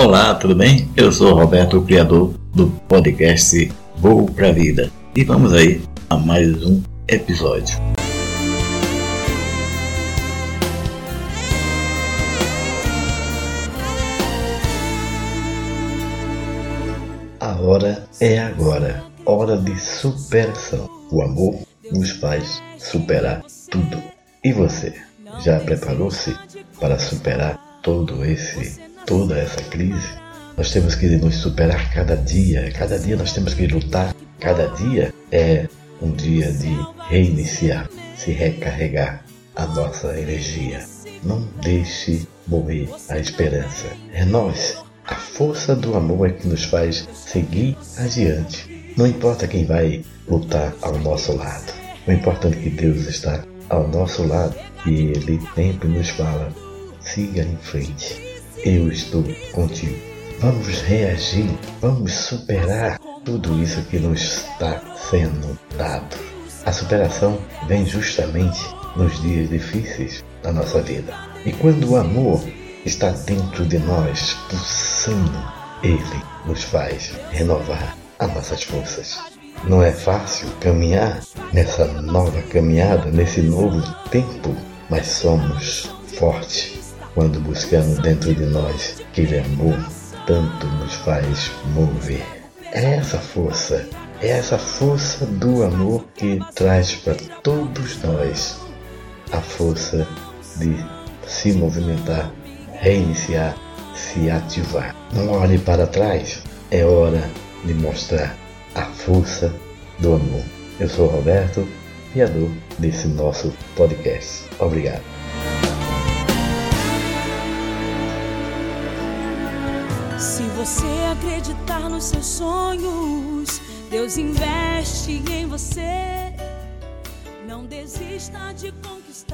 Olá, tudo bem? Eu sou Roberto, o criador do podcast Voo pra Vida. E vamos aí a mais um episódio. A hora é agora, hora de superação. O amor nos faz superar tudo. E você, já preparou-se para superar todo esse, toda essa crise? Nós temos que nos superar cada dia, cada dia nós temos que lutar, cada dia é um dia de reiniciar, se recarregar a nossa energia. Não deixe morrer a esperança. É nós. A força do amor é que nos faz seguir adiante. Não importa quem vai lutar ao nosso lado. O importante é que Deus está ao nosso lado e Ele sempre nos fala: siga em frente, eu estou contigo. Vamos reagir, vamos superar tudo isso que nos está sendo dado. A superação vem justamente nos dias difíceis da nossa vida. E quando o amor está dentro de nós, pulsando, ele nos faz renovar as nossas forças. Não é fácil caminhar nessa nova caminhada, nesse novo tempo, mas somos fortes quando buscamos dentro de nós aquele amor tanto nos faz mover. É essa força, é essa força do amor que traz para todos nós a força de se movimentar, reiniciar, se ativar. Não olhe para trás, é hora de mostrar a força do amor. Eu sou Roberto, criador desse nosso podcast. Obrigado. Se você acreditar nos seus sonhos, Deus investe em você. Não desista de conquistar.